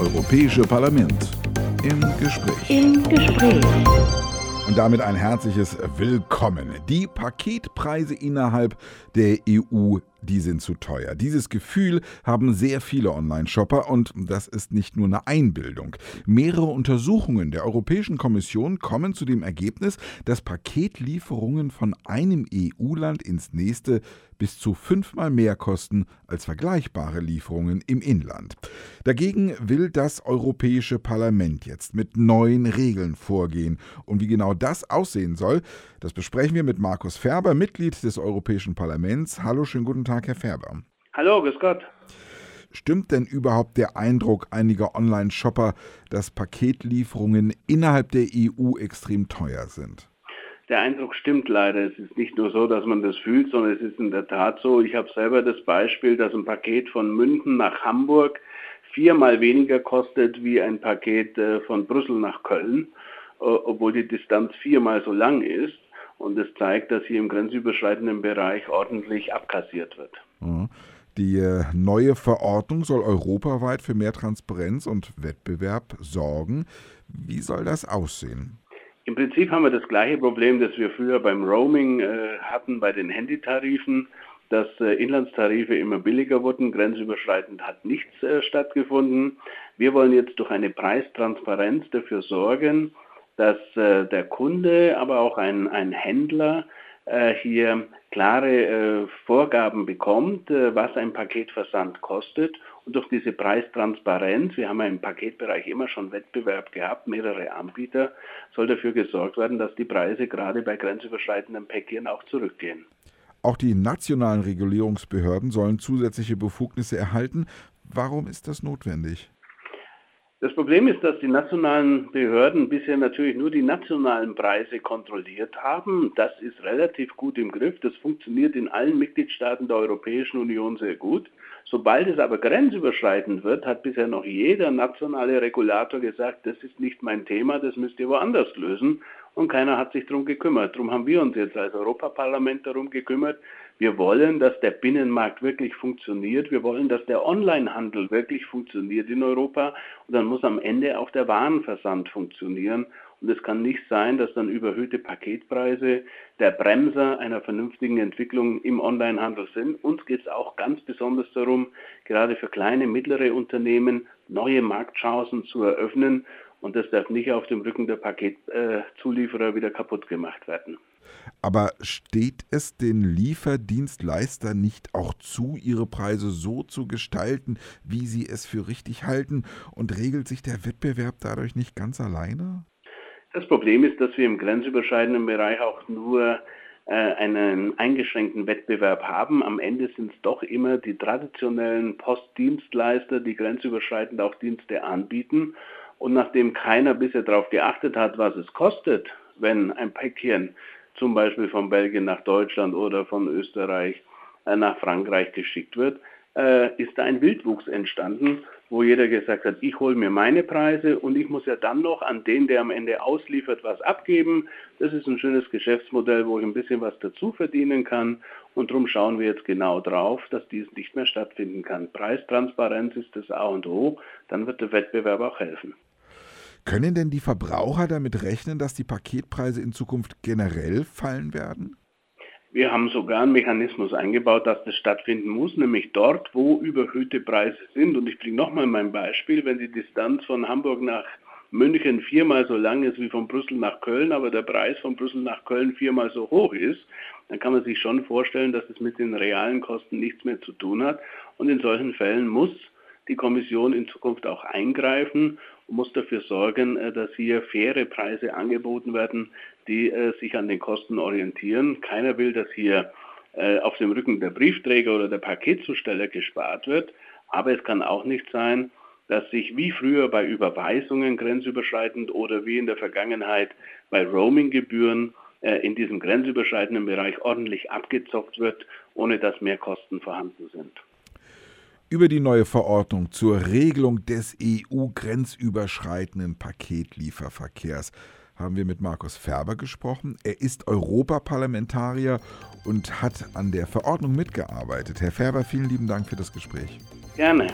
Europäische Parlament im Gespräch. Im Gespräch. Und damit ein herzliches Willkommen. Die Paketpreise innerhalb der EU die sind zu teuer. Dieses Gefühl haben sehr viele Online-Shopper und das ist nicht nur eine Einbildung. Mehrere Untersuchungen der Europäischen Kommission kommen zu dem Ergebnis, dass Paketlieferungen von einem EU-Land ins nächste bis zu fünfmal mehr kosten als vergleichbare Lieferungen im Inland. Dagegen will das Europäische Parlament jetzt mit neuen Regeln vorgehen. Und wie genau das aussehen soll, das besprechen wir mit Markus Ferber, Mitglied des Europäischen Parlaments. Hallo, schönen guten Tag, Herr Ferber. Hallo, grüß Gott. Stimmt denn überhaupt der Eindruck einiger Online-Shopper, dass Paketlieferungen innerhalb der EU extrem teuer sind? Der Eindruck stimmt leider. Es ist nicht nur so, dass man das fühlt, sondern es ist in der Tat so. Ich habe selber das Beispiel, dass ein Paket von München nach Hamburg viermal weniger kostet wie ein Paket äh, von Brüssel nach Köln, äh, obwohl die Distanz viermal so lang ist. Und es zeigt, dass hier im grenzüberschreitenden Bereich ordentlich abkassiert wird. Mhm. Die äh, neue Verordnung soll europaweit für mehr Transparenz und Wettbewerb sorgen. Wie soll das aussehen? Im Prinzip haben wir das gleiche Problem, das wir früher beim Roaming äh, hatten bei den Handytarifen, dass äh, Inlandstarife immer billiger wurden, grenzüberschreitend hat nichts äh, stattgefunden. Wir wollen jetzt durch eine Preistransparenz dafür sorgen, dass äh, der Kunde, aber auch ein, ein Händler äh, hier klare äh, Vorgaben bekommt, äh, was ein Paketversand kostet. Und durch diese Preistransparenz, wir haben ja im Paketbereich immer schon Wettbewerb gehabt, mehrere Anbieter, soll dafür gesorgt werden, dass die Preise gerade bei grenzüberschreitenden Päckchen auch zurückgehen. Auch die nationalen Regulierungsbehörden sollen zusätzliche Befugnisse erhalten. Warum ist das notwendig? Das Problem ist, dass die nationalen Behörden bisher natürlich nur die nationalen Preise kontrolliert haben. Das ist relativ gut im Griff. Das funktioniert in allen Mitgliedstaaten der Europäischen Union sehr gut. Sobald es aber grenzüberschreitend wird, hat bisher noch jeder nationale Regulator gesagt, das ist nicht mein Thema, das müsst ihr woanders lösen. Und keiner hat sich darum gekümmert. Darum haben wir uns jetzt als Europaparlament darum gekümmert, wir wollen, dass der Binnenmarkt wirklich funktioniert. Wir wollen, dass der Onlinehandel wirklich funktioniert in Europa. Und dann muss am Ende auch der Warenversand funktionieren. Und es kann nicht sein, dass dann überhöhte Paketpreise der Bremser einer vernünftigen Entwicklung im Onlinehandel sind. Uns geht es auch ganz besonders darum, gerade für kleine, mittlere Unternehmen neue Marktchancen zu eröffnen. Und das darf nicht auf dem Rücken der Paketzulieferer wieder kaputt gemacht werden. Aber steht es den Lieferdienstleistern nicht auch zu, ihre Preise so zu gestalten, wie sie es für richtig halten? Und regelt sich der Wettbewerb dadurch nicht ganz alleine? Das Problem ist, dass wir im grenzüberschreitenden Bereich auch nur äh, einen eingeschränkten Wettbewerb haben. Am Ende sind es doch immer die traditionellen Postdienstleister, die grenzüberschreitend auch Dienste anbieten. Und nachdem keiner bisher darauf geachtet hat, was es kostet, wenn ein Päckchen zum Beispiel von Belgien nach Deutschland oder von Österreich äh, nach Frankreich geschickt wird, äh, ist da ein Wildwuchs entstanden, wo jeder gesagt hat, ich hole mir meine Preise und ich muss ja dann noch an den, der am Ende ausliefert, was abgeben. Das ist ein schönes Geschäftsmodell, wo ich ein bisschen was dazu verdienen kann und darum schauen wir jetzt genau drauf, dass dies nicht mehr stattfinden kann. Preistransparenz ist das A und O, dann wird der Wettbewerb auch helfen. Können denn die Verbraucher damit rechnen, dass die Paketpreise in Zukunft generell fallen werden? Wir haben sogar einen Mechanismus eingebaut, dass das stattfinden muss, nämlich dort, wo überhöhte Preise sind. Und ich bringe nochmal mein Beispiel, wenn die Distanz von Hamburg nach München viermal so lang ist wie von Brüssel nach Köln, aber der Preis von Brüssel nach Köln viermal so hoch ist, dann kann man sich schon vorstellen, dass es mit den realen Kosten nichts mehr zu tun hat. Und in solchen Fällen muss die Kommission in Zukunft auch eingreifen muss dafür sorgen, äh, dass hier faire Preise angeboten werden, die äh, sich an den Kosten orientieren. Keiner will, dass hier äh, auf dem Rücken der Briefträger oder der Paketzusteller gespart wird. Aber es kann auch nicht sein, dass sich wie früher bei Überweisungen grenzüberschreitend oder wie in der Vergangenheit bei Roaminggebühren in diesem grenzüberschreitenden Bereich ordentlich abgezockt wird, ohne dass mehr Kosten vorhanden sind. Über die neue Verordnung zur Regelung des EU-grenzüberschreitenden Paketlieferverkehrs haben wir mit Markus Ferber gesprochen. Er ist Europaparlamentarier und hat an der Verordnung mitgearbeitet. Herr Ferber, vielen lieben Dank für das Gespräch. Gerne.